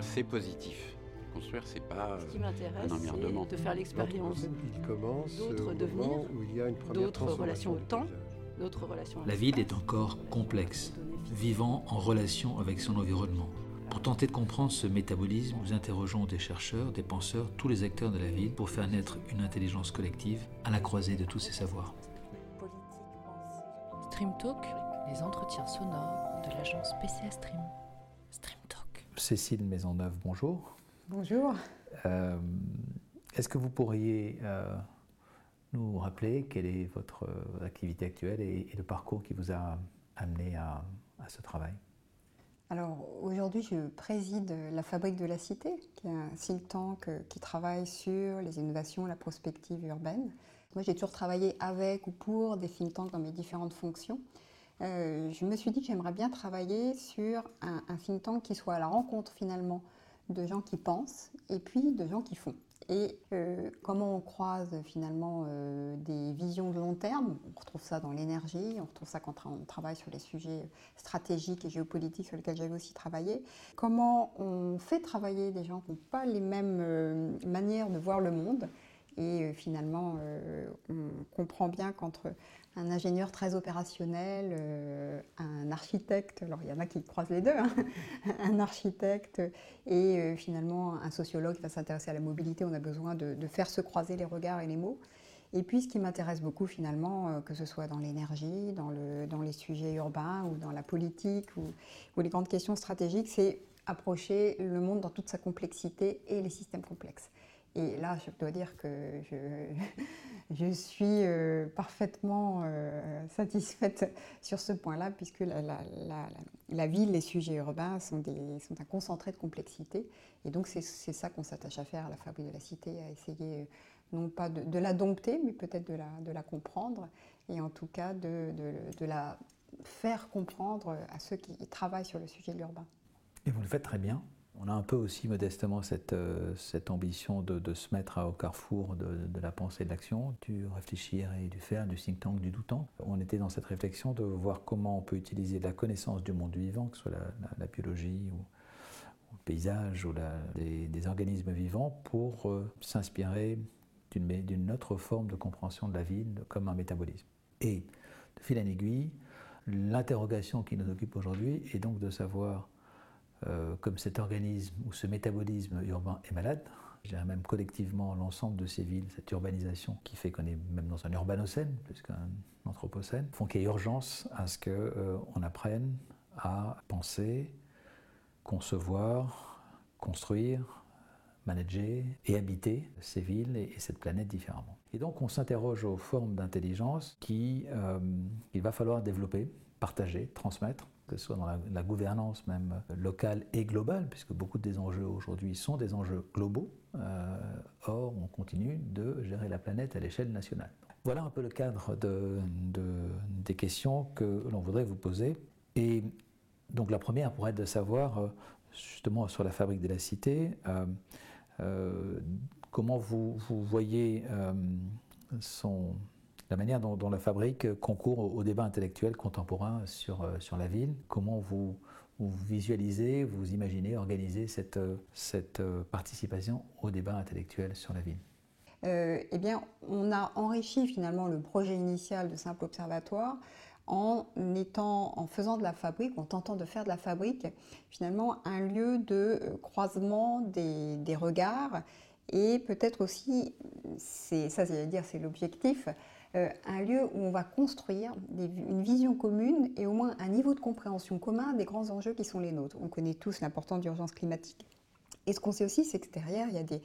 construire, c'est positif. Construire, c'est pas Ce qui euh, m'intéresse, un emmerdement. c'est de faire l'expérience Il commence d'autres au moment devenirs, où il y a une première d'autres relations au temps, d'autres relations à La ville est encore complexe, vivant en relation avec son environnement. Pour tenter de comprendre ce métabolisme, nous interrogeons des chercheurs, des penseurs, tous les acteurs de la ville pour faire naître une intelligence collective à la croisée de tous ces savoirs. Stream Talk, les entretiens sonores de l'agence PCA Stream. Cécile Maisonneuve, bonjour. Bonjour. Euh, Est-ce que vous pourriez euh, nous rappeler quelle est votre euh, activité actuelle et, et le parcours qui vous a amené à, à ce travail? Alors aujourd'hui, je préside la Fabrique de la Cité, qui est un think tank euh, qui travaille sur les innovations, la prospective urbaine. Moi, j'ai toujours travaillé avec ou pour des think tanks dans mes différentes fonctions. Euh, je me suis dit que j'aimerais bien travailler sur un, think tank qui soit à la rencontre finalement de gens qui pensent et puis de gens qui font. Et euh, comment on croise finalement euh, des visions de long terme, on retrouve ça dans l'énergie, on retrouve ça quand on travaille sur les sujets stratégiques et géopolitiques sur lesquels j'avais aussi travaillé. Comment on fait travailler des gens qui n'ont pas les mêmes manières de voir le monde et euh, finalement, euh, on comprend bien qu'entre un ingénieur très opérationnel, euh, un architecte, alors il y en a qui croisent les deux, hein, un architecte et finalement un sociologue qui va s'intéresser à la mobilité, on a besoin de, faire se croiser les regards et les mots. Et puis ce qui m'intéresse beaucoup finalement, que ce soit dans l'énergie, dans, le, dans les sujets urbains ou dans la politique ou les grandes questions stratégiques, c'est approcher le monde dans toute sa complexité et les systèmes complexes. Et là, je dois dire que je, suis euh, parfaitement euh, satisfaite sur ce point-là, puisque la, ville, les sujets urbains sont, un concentré de complexité. Et donc, c'est ça qu'on s'attache à faire à la Fabrique de la Cité, à essayer non pas de, la dompter, mais peut-être de la, comprendre, et en tout cas de, de la faire comprendre à ceux qui travaillent sur le sujet de l'urbain. Et vous le faites très bien. On a un peu aussi modestement cette, euh, ambition de, se mettre au carrefour de, la pensée et de l'action, du réfléchir et du faire, du think tank, du doutant. On était dans cette réflexion de voir comment on peut utiliser la connaissance du monde vivant, que ce soit la, biologie ou, le paysage ou des, organismes vivants, pour euh, s'inspirer d'une autre forme de compréhension de la ville comme un métabolisme. Et de fil en aiguille, l'interrogation qui nous occupe aujourd'hui est donc de savoir euh, comme cet organisme ou ce métabolisme urbain est malade, je dirais même collectivement l'ensemble de ces villes, cette urbanisation qui fait qu'on est même dans un urbanocène plus qu'un anthropocène, font qu'il y a urgence à ce qu'on euh, apprenne à penser, concevoir, construire, manager et habiter ces villes et, et cette planète différemment. Et donc on s'interroge aux formes d'intelligence qu'il euh, va falloir développer, partager, transmettre que ce soit dans la, gouvernance même locale et globale, puisque beaucoup des enjeux aujourd'hui sont des enjeux globaux. Euh, or, on continue de gérer la planète à l'échelle nationale. Voilà un peu le cadre de, de, des questions que l'on voudrait vous poser. Et donc la première pourrait être de savoir, euh, justement sur la fabrique de la cité, euh, comment vous, vous voyez son la manière dont, la fabrique concourt au, débat intellectuel contemporain sur, euh, sur la ville. Comment vous, vous, visualisez, vous imaginez organiser cette, cette euh, participation au débat intellectuel sur la ville? Euh, Eh bien, on a enrichi finalement le projet initial de Simple Observatoire en étant, en faisant de la fabrique, en tentant de faire de la fabrique, finalement un lieu de croisement des, des regards et peut-être aussi, ça, c'est dire, c'est l'objectif, euh, un lieu où on va construire une vision commune et au moins un niveau de compréhension commun des grands enjeux qui sont les nôtres. On connaît tous l'importance d'urgence climatique. Et ce qu'on sait aussi, c'est que derrière, il y a des,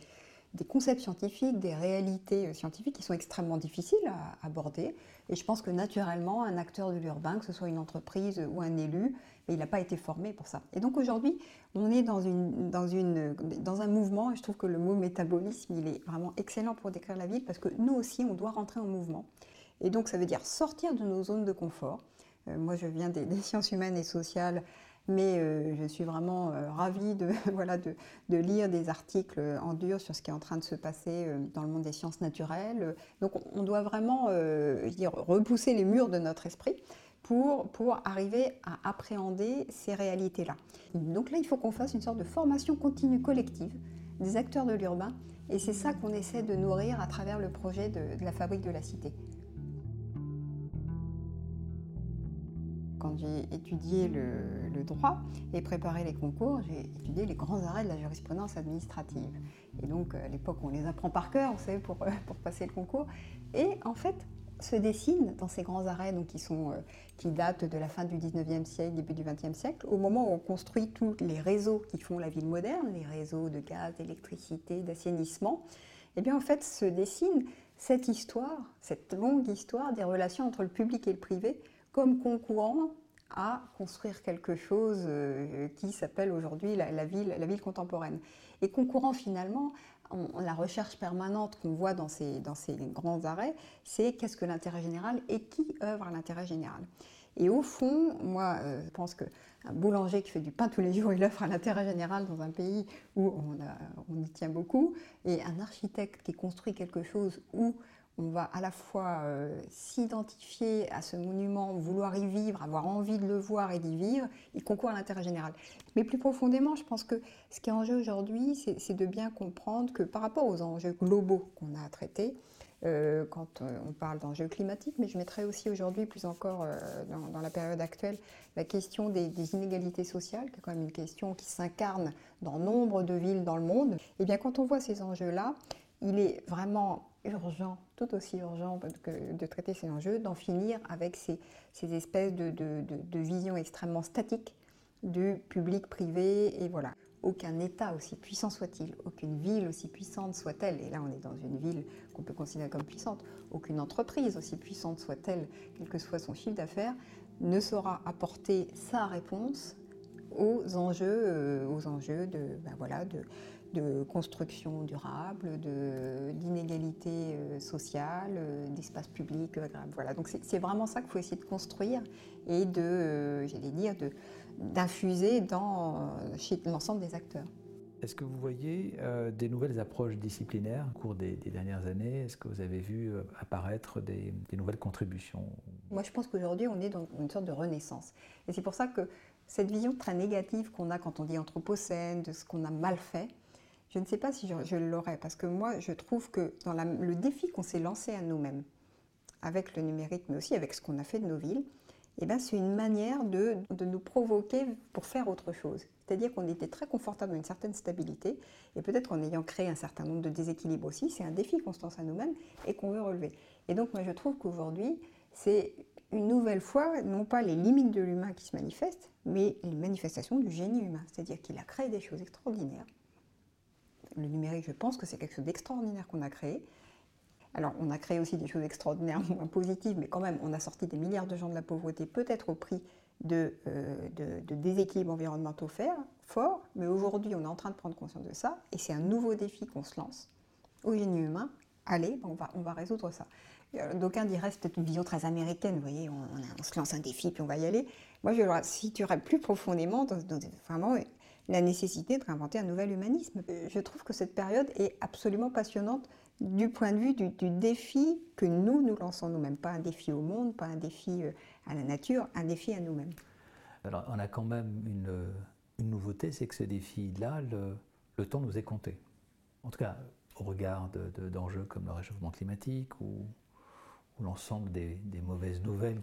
des, concepts scientifiques, des réalités scientifiques qui sont extrêmement difficiles à aborder. Et je pense que naturellement, un acteur de l'urbain, que ce soit une entreprise ou un élu, il n'a pas été formé pour ça. Et donc aujourd'hui, on est dans, une, dans, un mouvement, et je trouve que le mot métabolisme, il est vraiment excellent pour décrire la ville, parce que nous aussi, on doit rentrer en mouvement. Et donc ça veut dire sortir de nos zones de confort. Euh, moi, je viens des, sciences humaines et sociales, mais euh, je suis vraiment euh, ravie de, voilà, de, de, lire des articles en dur sur ce qui est en train de se passer euh, dans le monde des sciences naturelles. Donc on doit vraiment, repousser les murs de notre esprit pour, pour arriver à appréhender ces réalités-là. Donc là, il faut qu'on fasse une sorte de formation continue collective des acteurs de l'urbain, et c'est ça qu'on essaie de nourrir à travers le projet de, la fabrique de la cité. Quand j'ai étudié le, droit et préparé les concours, j'ai étudié les grands arrêts de la jurisprudence administrative. Et donc, à l'époque, on les apprend par cœur, vous savez, pour, pour passer le concours. Et en fait, se dessinent dans ces grands arrêts donc qui, euh, qui datent de la fin du 19e siècle, début du 20e siècle, au moment où on construit tous les réseaux qui font la ville moderne, les réseaux de gaz, d'électricité, d'assainissement, eh bien en fait se dessine cette histoire, cette longue histoire des relations entre le public et le privé comme concourant à construire quelque chose euh, qui s'appelle aujourd'hui la, ville, contemporaine. Et concourant finalement la recherche permanente qu'on voit dans ces, grands arrêts, c'est qu'est-ce que l'intérêt général et qui œuvre à l'intérêt général. Et au fond, moi, euh, je pense qu'un boulanger qui fait du pain tous les jours, il œuvre à l'intérêt général dans un pays où on, y tient beaucoup, et un architecte qui construit quelque chose où on va à la fois euh, s'identifier à ce monument, vouloir y vivre, avoir envie de le voir et d'y vivre, il concourt à l'intérêt général. Mais plus profondément, je pense que ce qui est en jeu aujourd'hui, c'est de bien comprendre que par rapport aux enjeux globaux qu'on a à traiter, euh, quand euh, on parle d'enjeux climatiques, mais je mettrais aussi aujourd'hui, plus encore dans, la période actuelle, la question des, des, inégalités sociales, qui est quand même une question qui s'incarne dans nombre de villes dans le monde. Et eh bien quand on voit ces enjeux-là, il est vraiment urgent, tout aussi urgent que de traiter ces enjeux, d'en finir avec ces, espèces de, de, visions extrêmement statiques du public-privé. Et voilà, aucun État, aussi puissant soit-il, aucune ville aussi puissante soit-elle, et là on est dans une ville qu'on peut considérer comme puissante, aucune entreprise aussi puissante soit-elle, quel que soit son chiffre d'affaires, ne saura apporter sa réponse aux enjeux, euh, aux enjeux de, ben voilà, de, de construction durable, d'inégalité euh, sociale, euh, d'espace public agréable. Voilà, donc c'est vraiment ça qu'il faut essayer de construire et de, euh, j'allais dire, d'infuser dans chez l'ensemble des acteurs. Est-ce que vous voyez des nouvelles approches disciplinaires au cours des, dernières années? Est-ce que vous avez vu apparaître des, des, nouvelles contributions? Moi, je pense qu'aujourd'hui, on est dans une sorte de renaissance. Et c'est pour ça que cette vision très négative qu'on a quand on dit anthropocène, de ce qu'on a mal fait, je ne sais pas si je, l'aurais, parce que moi, je trouve que dans le défi qu'on s'est lancé à nous-mêmes, avec le numérique, mais aussi avec ce qu'on a fait de nos villes, eh ben, c'est une manière de, nous provoquer pour faire autre chose. C'est-à-dire qu'on était très confortable dans une certaine stabilité, et peut-être en ayant créé un certain nombre de déséquilibres aussi, c'est un défi qu'on se lance à nous-mêmes et qu'on veut relever. Et donc moi je trouve qu'aujourd'hui, c'est une nouvelle fois, non pas les limites de l'humain qui se manifestent, mais les manifestations du génie humain. C'est-à-dire qu'il a créé des choses extraordinaires, le numérique, je pense que c'est quelque chose d'extraordinaire qu'on a créé. Alors, on a créé aussi des choses extraordinaires, moins positives, mais quand même, on a sorti des milliards de gens de la pauvreté, peut-être au prix de, euh, de, déséquilibres environnementaux forts. Mais aujourd'hui, on est en train de prendre conscience de ça, et c'est un nouveau défi qu'on se lance au génie humain. Allez, on va, on va résoudre ça. Euh, d'aucuns diraient c'est peut-être une vision très américaine, vous voyez, on, se lance un défi puis on va y aller. Moi, je le situerais plus profondément dans, dans vraiment la nécessité de réinventer un nouvel humanisme. Euh, je trouve que cette période est absolument passionnante du point de vue du, défi que nous nous lançons nous-mêmes. Pas un défi au monde, pas un défi euh, à la nature, un défi à nous-mêmes. Alors on a quand même une, une nouveauté, c'est que ce défi-là, le, temps nous est compté. En tout cas, au regard d'enjeux de, comme le réchauffement climatique ou ou l'ensemble des, mauvaises nouvelles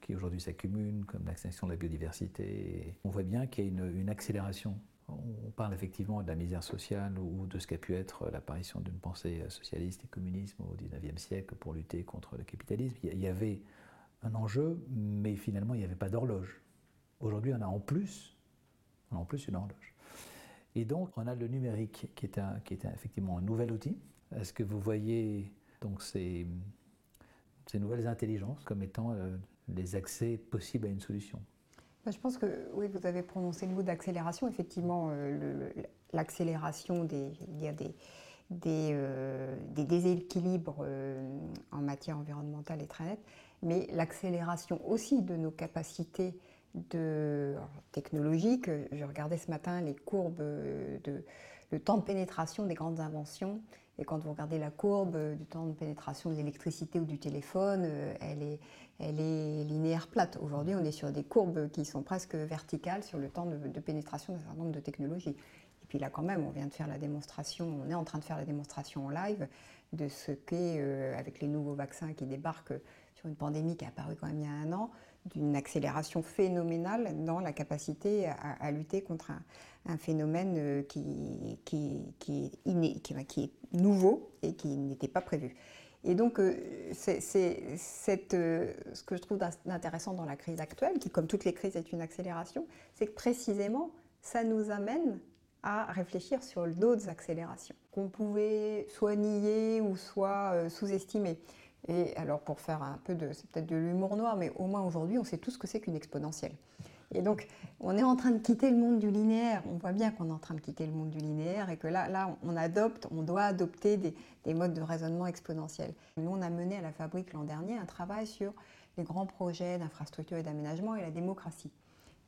qui aujourd'hui s'accumulent, comme l'extinction de la biodiversité. On voit bien qu'il y a une, accélération. On parle effectivement de la misère sociale ou de ce qu'a pu être l'apparition d'une pensée socialiste et communiste au XIXe siècle pour lutter contre le capitalisme. Il y avait un enjeu, mais finalement il n'y avait pas d'horloge. Aujourd'hui, on a en plus, en plus une horloge. Et donc, on a le numérique qui est, un, qui est effectivement un nouvel outil. Est-ce que vous voyez donc ces ces nouvelles intelligences comme étant euh, les accès possibles à une solution. Bah, je pense que oui, vous avez prononcé le mot d'accélération. Effectivement, euh, l'accélération des, des, des, euh, des, déséquilibres en matière environnementale est très nette, mais l'accélération aussi de nos capacités technologiques. Je regardais ce matin les courbes de le temps de pénétration des grandes inventions Et quand vous regardez la courbe du temps de pénétration de l'électricité ou du téléphone, elle est, elle est linéaire plate. Aujourd'hui, on est sur des courbes qui sont presque verticales sur le temps de, pénétration d'un certain nombre de technologies. Et puis là, quand même, on vient de faire la démonstration, on est en train de faire la démonstration en live de ce qu'est, avec les nouveaux vaccins qui débarquent sur une pandémie qui est apparue quand même il y a un an, d'une accélération phénoménale dans la capacité à, lutter contre un, phénomène euh, qui, qui, est qui, est nouveau et qui n'était pas prévu. Et donc, euh, c'est, euh, ce que je trouve intéressant dans la crise actuelle, qui comme toutes les crises est une accélération, c'est que précisément, ça nous amène à réfléchir sur d'autres accélérations qu'on pouvait soit nier ou soit sous-estimer. Et alors pour faire un peu de, c'est peut-être de l'humour noir, mais au moins aujourd'hui, on sait tout ce que c'est qu'une exponentielle. Et donc, on est en train de quitter le monde du linéaire. On voit bien qu'on est en train de quitter le monde du linéaire et que là, là on adopte, on doit adopter des, des modes de raisonnement exponentiels. Nous, on a mené à la Fabrique l'an dernier un travail sur les grands projets d'infrastructure et d'aménagement et la démocratie.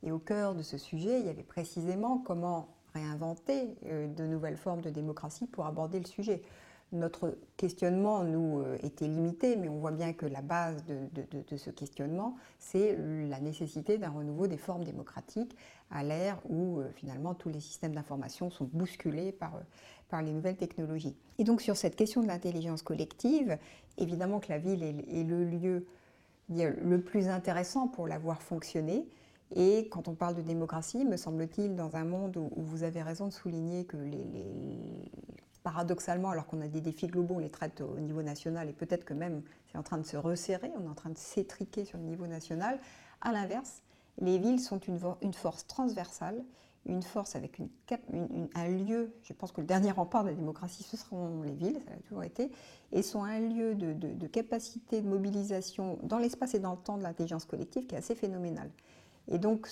Et au cœur de ce sujet, il y avait précisément comment réinventer euh, de nouvelles formes de démocratie pour aborder le sujet notre questionnement, nous, euh, était limité, mais on voit bien que la base de, ce questionnement, c'est la nécessité d'un renouveau des formes démocratiques à l'ère où, euh, finalement, tous les systèmes d'information sont bousculés euh, par les nouvelles technologies. Et donc, sur cette question de l'intelligence collective, évidemment que la ville est, le lieu le plus intéressant pour la voir fonctionner. Et quand on parle de démocratie, me semble-t-il, dans un monde où, vous avez raison de souligner que les, paradoxalement, alors qu'on a des défis globaux, on les traite au niveau national et peut-être que même c'est en train de se resserrer, on est en train de s'étriquer sur le niveau national. À l'inverse, les villes sont une, force transversale, une force avec une, un lieu, je pense que le dernier rempart de la démocratie, ce seront les villes, ça a toujours été, et sont un lieu de, capacité de mobilisation dans l'espace et dans le temps de l'intelligence collective qui est assez phénoménal. Et donc,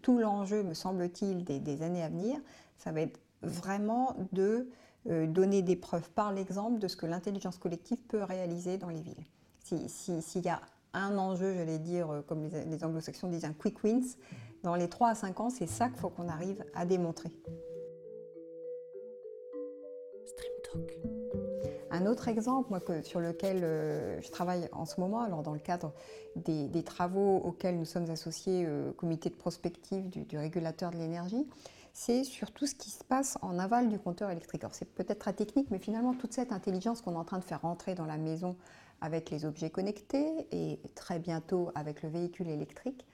tout l'enjeu, me semble-t-il, des, des, années à venir, ça va être vraiment de euh, donner des preuves par l'exemple de ce que l'intelligence collective peut réaliser dans les villes. S'il y a un enjeu, j'allais dire, euh, comme les, anglo-saxons disent, un quick wins, dans les 3 à 5 ans, c'est ça qu'il faut qu'on arrive à démontrer. Stream Talk. Un autre exemple moi, sur lequel euh, je travaille en ce moment, alors dans le cadre des, travaux auxquels nous sommes associés au comité de prospective du régulateur de l'énergie, c'est sur tout ce qui se passe en aval du compteur électrique. Alors c'est peut-être très technique, mais finalement toute cette intelligence qu'on est en train de faire rentrer dans la maison avec les objets connectés et très bientôt avec le véhicule électrique,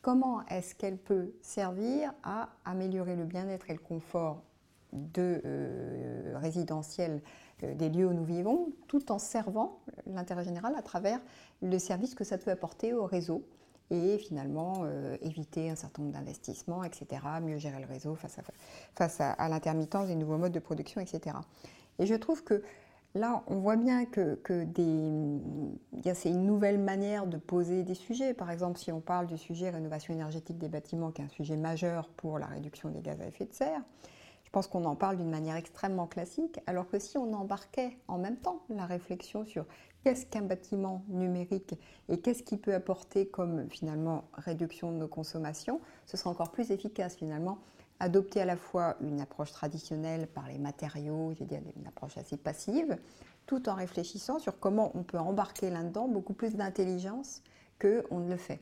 comment est-ce qu'elle peut servir à améliorer le bien-être et le confort de euh, résidentiel euh, des lieux où nous vivons, tout en servant l'intérêt général à travers le service que ça peut apporter au réseau et finalement euh, éviter un certain nombre d'investissements, etc., mieux gérer le réseau face à, l'intermittence des nouveaux modes de production, etc. Et je trouve que là, on voit bien que c'est une nouvelle manière de poser des sujets. Par exemple, si on parle du sujet rénovation énergétique des bâtiments, qui est un sujet majeur pour la réduction des gaz à effet de serre, je pense qu'on en parle d'une manière extrêmement classique, alors que si on embarquait en même temps la réflexion sur qu'est-ce qu'un bâtiment numérique et qu'est-ce qu'il peut apporter comme finalement réduction de nos consommations, ce sera encore plus efficace finalement. Adopter à la fois une approche traditionnelle par les matériaux, je veux dire une approche assez passive, tout en réfléchissant sur comment on peut embarquer là-dedans beaucoup plus d'intelligence qu'on ne le fait.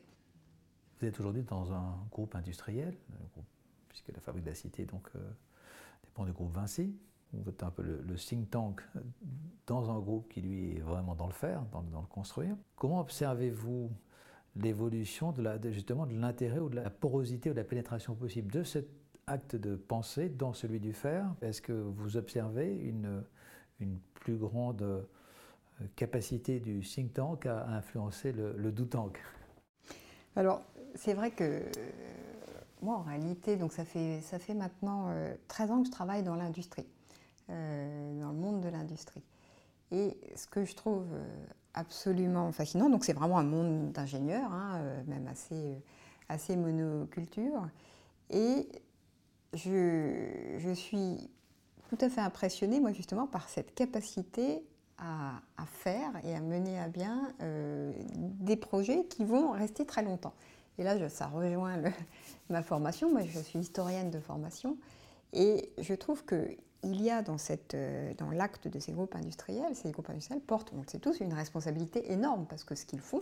Vous êtes aujourd'hui dans un groupe industriel, puisque la fabrique de la cité donc, euh, dépend du groupe Vinci un peu le, think tank dans un groupe qui lui est vraiment dans le faire, dans, le construire. Comment observez-vous l'évolution de justement de l'intérêt ou de la porosité ou de la pénétration possible de cet acte de pensée dans celui du faire? Est-ce que vous observez une, plus grande euh, capacité du think tank à influencer le, le do tank? Alors, c'est vrai que euh, moi, en réalité, donc ça fait, ça fait maintenant 13 euh, ans que je travaille dans l'industrie. Euh, dans le monde de l'industrie. Et ce que je trouve euh, absolument fascinant, donc c'est vraiment un monde d'ingénieurs, hein, euh, même assez, assez monoculture, et je, je, suis tout à fait impressionnée, moi justement, par cette capacité à, faire et à mener à bien des projets qui vont rester très longtemps. Et là, ça rejoint ma formation, moi je suis historienne de formation, Et je trouve qu'il y a dans, cette, dans l'acte de ces groupes industriels, ces groupes industriels portent, on le sait tous, une responsabilité énorme parce que ce qu'ils font,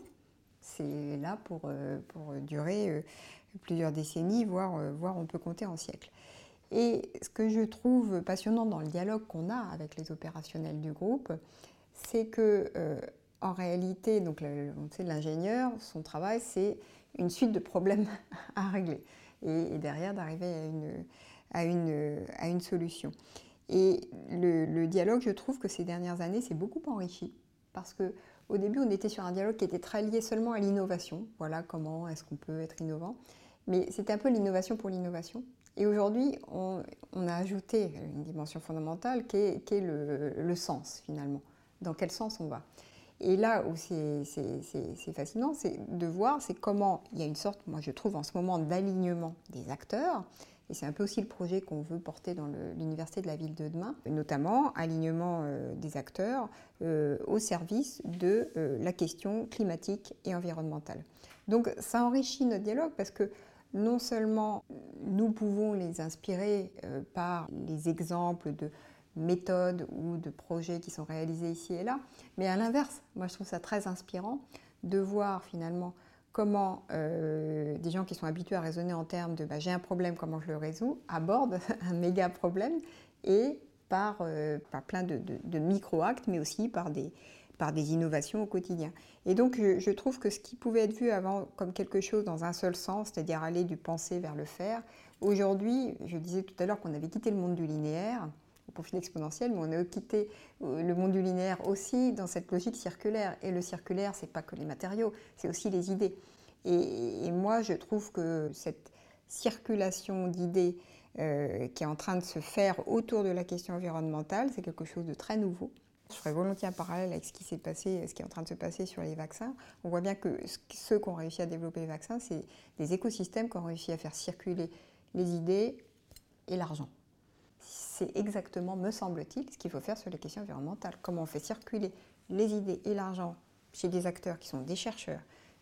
c'est là pour, pour durer plusieurs décennies, voire, voire on peut compter en siècles. Et ce que je trouve passionnant dans le dialogue qu'on a avec les opérationnels du groupe, c'est que euh, en réalité, donc on l'ingénieur, son travail, c'est une suite de problèmes à régler et, derrière d'arriver à une, à, une, à une, solution. Et le, dialogue, je trouve que ces dernières années, c'est beaucoup enrichi parce que au début, on était sur un dialogue qui était très lié seulement à l'innovation. Voilà comment est-ce qu'on peut être innovant. Mais c'était un peu l'innovation pour l'innovation. Et aujourd'hui, on, a ajouté une dimension fondamentale qui est, le, sens finalement. Dans quel sens on va? Et là où c'est fascinant, c'est de voir comment il y a une sorte, moi je trouve en ce moment, d'alignement des acteurs. C'est un peu aussi le projet qu'on veut porter dans l'université de la ville de demain, notamment alignement euh, des acteurs euh, au service de euh, la question climatique et environnementale. Donc ça enrichit notre dialogue parce que non seulement nous pouvons les inspirer par les exemples de méthodes ou de projets qui sont réalisés ici et là, mais à l'inverse, moi je trouve ça très inspirant de voir finalement comment euh, des gens qui sont habitués à raisonner en termes de bah, j'ai un problème, comment je le résous, abordent un méga problème et par, euh, plein de micro-actes, mais aussi par des, par des innovations au quotidien. Et donc je, trouve que ce qui pouvait être vu avant comme quelque chose dans un seul sens, c'est-à-dire aller du penser vers le faire, aujourd'hui, je disais tout à l'heure qu'on avait quitté le monde du linéaire au profit exponentiel, mais on a quitté euh, le monde du linéaire aussi dans cette logique circulaire. Et le circulaire, c'est pas que les matériaux, c'est aussi les idées. Et, moi, je trouve que cette circulation d'idées euh, qui est en train de se faire autour de la question environnementale, c'est quelque chose de très nouveau. Je ferai volontiers un parallèle avec ce qui s'est passé, ce qui est en train de se passer sur les vaccins. On voit bien que ceux qui ont réussi à développer les vaccins, c'est des écosystèmes qui ont réussi à faire circuler les idées et l'argent. C'est exactement, me semble-t-il, ce qu'il faut faire sur les questions environnementales. Comment on fait circuler les idées et l'argent chez des acteurs qui sont des chercheurs,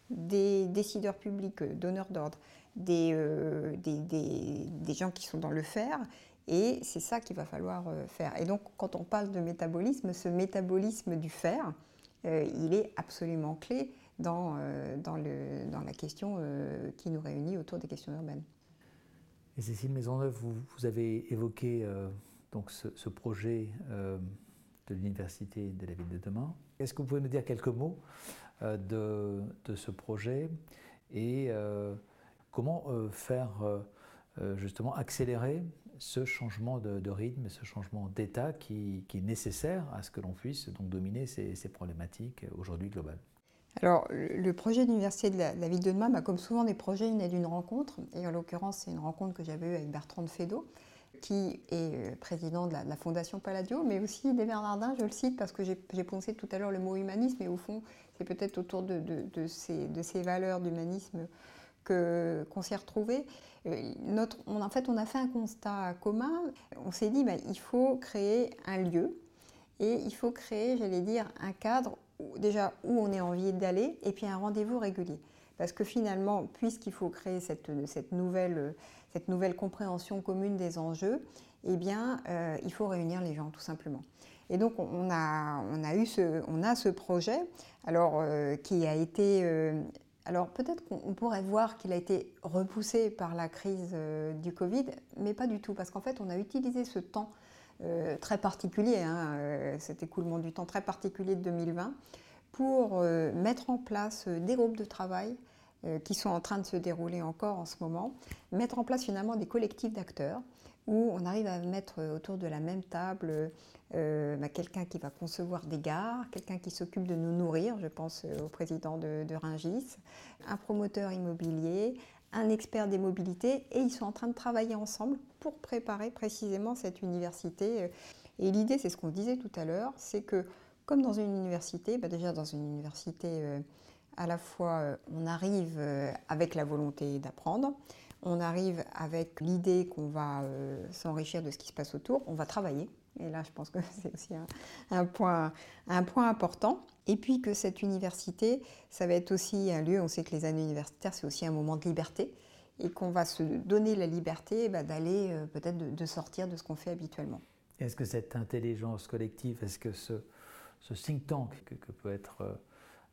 des décideurs publics, euh, donneurs d'ordre, des, euh, des, gens qui sont dans le faire et c'est ça qu'il va falloir euh, faire. Et donc, quand on parle de métabolisme, ce métabolisme du fer, euh, il est absolument clé dans, la question qui nous réunit autour des questions urbaines. Et Cécile Maisonneuve, vous avez évoqué donc ce, projet de l'Université de la ville de demain. Est-ce que vous pouvez nous dire quelques mots de, de, ce projet et comment faire justement accélérer ce changement de, rythme, ce changement d'état qui, est nécessaire à ce que l'on puisse donc dominer ces, problématiques aujourd'hui globales? Alors, le projet d'université de, la, ville de demain, comme souvent des projets, il naît d'une rencontre. Et en l'occurrence, c'est une rencontre que j'avais eue avec Bertrand de Fédot, qui est euh, président de la, Fondation Palladio, mais aussi des Bernardins, je le cite parce que j'ai pensé tout à l'heure le mot humanisme, et au fond, c'est peut-être autour de, ces, valeurs d'humanisme qu'on s'est retrouvés. Euh, notre, en fait, on a fait un constat commun. On s'est dit, bah, il faut créer un lieu et il faut créer, j'allais dire, un cadre déjà où on ait envie d'aller et puis un rendez-vous régulier. Parce que finalement, puisqu'il faut créer cette, cette, nouvelle, cette nouvelle compréhension commune des enjeux, eh bien, euh, il faut réunir les gens, tout simplement. Et donc, on a, eu ce, on a ce projet, alors, euh, qui a été alors peut-être qu'on pourrait voir qu'il a été repoussé par la crise euh, du Covid, mais pas du tout, parce qu'en fait on a utilisé ce temps euh, très particulier, hein, euh, cet écoulement du temps très particulier de 2020, pour mettre en place des groupes de travail qui sont en train de se dérouler encore en ce moment, mettre en place finalement des collectifs d'acteurs où on arrive à mettre autour de la même table euh, bah, quelqu'un qui va concevoir des gares, quelqu'un qui s'occupe de nous nourrir, je pense euh, au président de, de Ringis, un promoteur immobilier, un expert des mobilités, et ils sont en train de travailler ensemble pour préparer précisément cette université. Et l'idée, c'est ce qu'on disait tout à l'heure, c'est que comme dans une université, bah déjà dans une université, euh, à la fois on arrive avec la volonté d'apprendre, on arrive avec l'idée qu'on va s'enrichir de ce qui se passe autour, on va travailler et là, je pense que c'est aussi un, point, important. Et puis que cette université, ça va être aussi un lieu, on sait que les années universitaires, c'est aussi un moment de liberté. et qu'on va se donner la liberté bah, d'aller peut-être de, sortir de ce qu'on fait habituellement. Est-ce que cette intelligence collective, est-ce que ce think tank que, peut être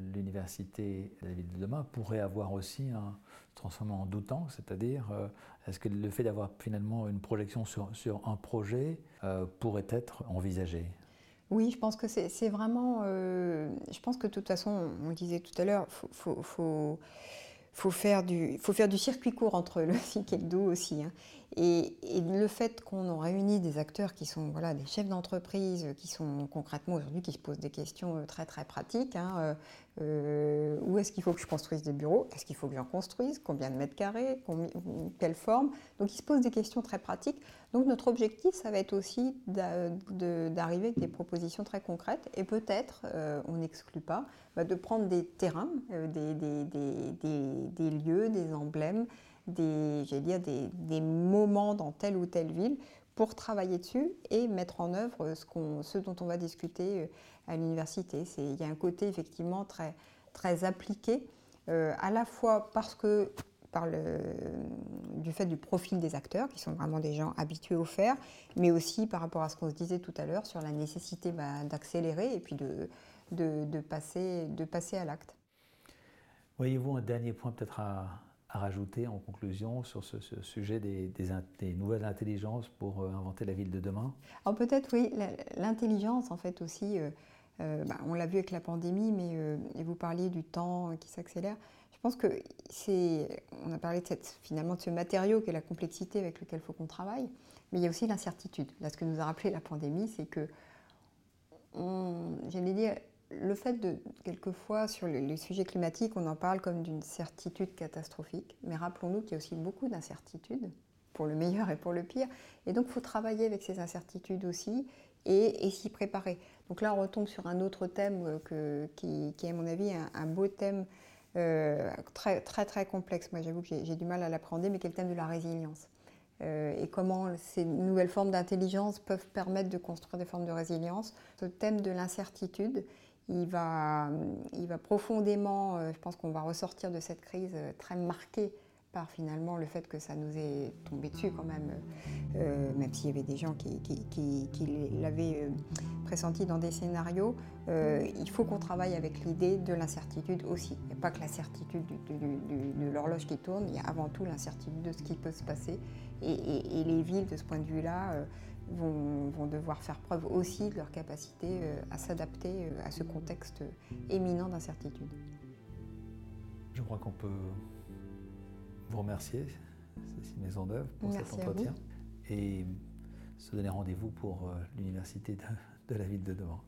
l'université de la ville de demain pourrait avoir aussi un transformé en doutant, c'est-à-dire est-ce que le fait d'avoir finalement une projection sur, un projet pourrait être envisagé? Oui, je pense que c'est vraiment. Euh, je pense que de toute façon, on le disait tout à l'heure, faut, faut, faire du, circuit court entre le FIC et le DO aussi. Hein. Et, le fait qu'on réunit des acteurs qui sont voilà, des chefs d'entreprise, qui sont concrètement aujourd'hui, qui se posent des questions euh, très très pratiques. Hein, euh, euh, où est-ce qu'il faut que je construise des bureaux? Est-ce qu'il faut que j'en construise? Combien de mètres carrés? Quelle forme? Donc ils se posent des questions très pratiques. Donc notre objectif, ça va être aussi d'arriver avec des propositions très concrètes et peut-être, on n'exclut pas, bah, de prendre des terrains, des, des, des lieux, des emblèmes, des, dire, des, des, moments dans telle ou telle ville pour travailler dessus et mettre en œuvre ce, ce dont on va discuter euh, à l'université. Il y a un côté effectivement très, très appliqué, euh, à la fois parce que par le, du fait du profil des acteurs, qui sont vraiment des gens habitués au faire, mais aussi par rapport à ce qu'on se disait tout à l'heure sur la nécessité bah, d'accélérer et puis de, de, de, passer, de passer à l'acte. Voyez-vous un dernier point peut-être à, à rajouter en conclusion sur ce, sujet des, nouvelles intelligences pour euh, inventer la ville de demain? Alors peut-être oui, l'intelligence en fait aussi, euh, euh, bah, on l'a vu avec la pandémie, mais vous parliez du temps qui s'accélère. Je pense que c'est, on a parlé de cette, finalement de ce matériau qui est la complexité avec lequel il faut qu'on travaille, mais il y a aussi l'incertitude. Là, ce que nous a rappelé la pandémie, c'est que, j'allais dire, le fait de, quelquefois, sur les, sujets climatiques, on en parle comme d'une certitude catastrophique, mais rappelons-nous qu'il y a aussi beaucoup d'incertitudes, pour le meilleur et pour le pire, et donc il faut travailler avec ces incertitudes aussi et, s'y préparer. Donc là, on retombe sur un autre thème euh, qui, est, à mon avis, un, beau thème euh, très, très, très complexe. Moi, j'avoue que j'ai du mal à l'appréhender, mais qui est le thème de la résilience. Euh, et comment ces nouvelles formes d'intelligence peuvent permettre de construire des formes de résilience. Ce thème de l'incertitude, il va, il va profondément, euh, je pense qu'on va ressortir de cette crise euh, très marqué par finalement le fait que ça nous est tombé dessus quand même, euh, même s'il y avait des gens qui, l'avaient pressenti dans des scénarios, il faut qu'on travaille avec l'idée de l'incertitude aussi. Il n'y a pas que la certitude de l'horloge qui tourne, il y a avant tout l'incertitude de ce qui peut se passer. Et les villes, de ce point de vue-là, vont, devoir faire preuve aussi de leur capacité euh, à s'adapter euh, à ce contexte éminent d'incertitude. Je crois qu'on peut vous remercier, Cécile Maison d'œuvre, pour cet entretien et se donner rendez-vous pour euh, l'université de, de la ville de demain.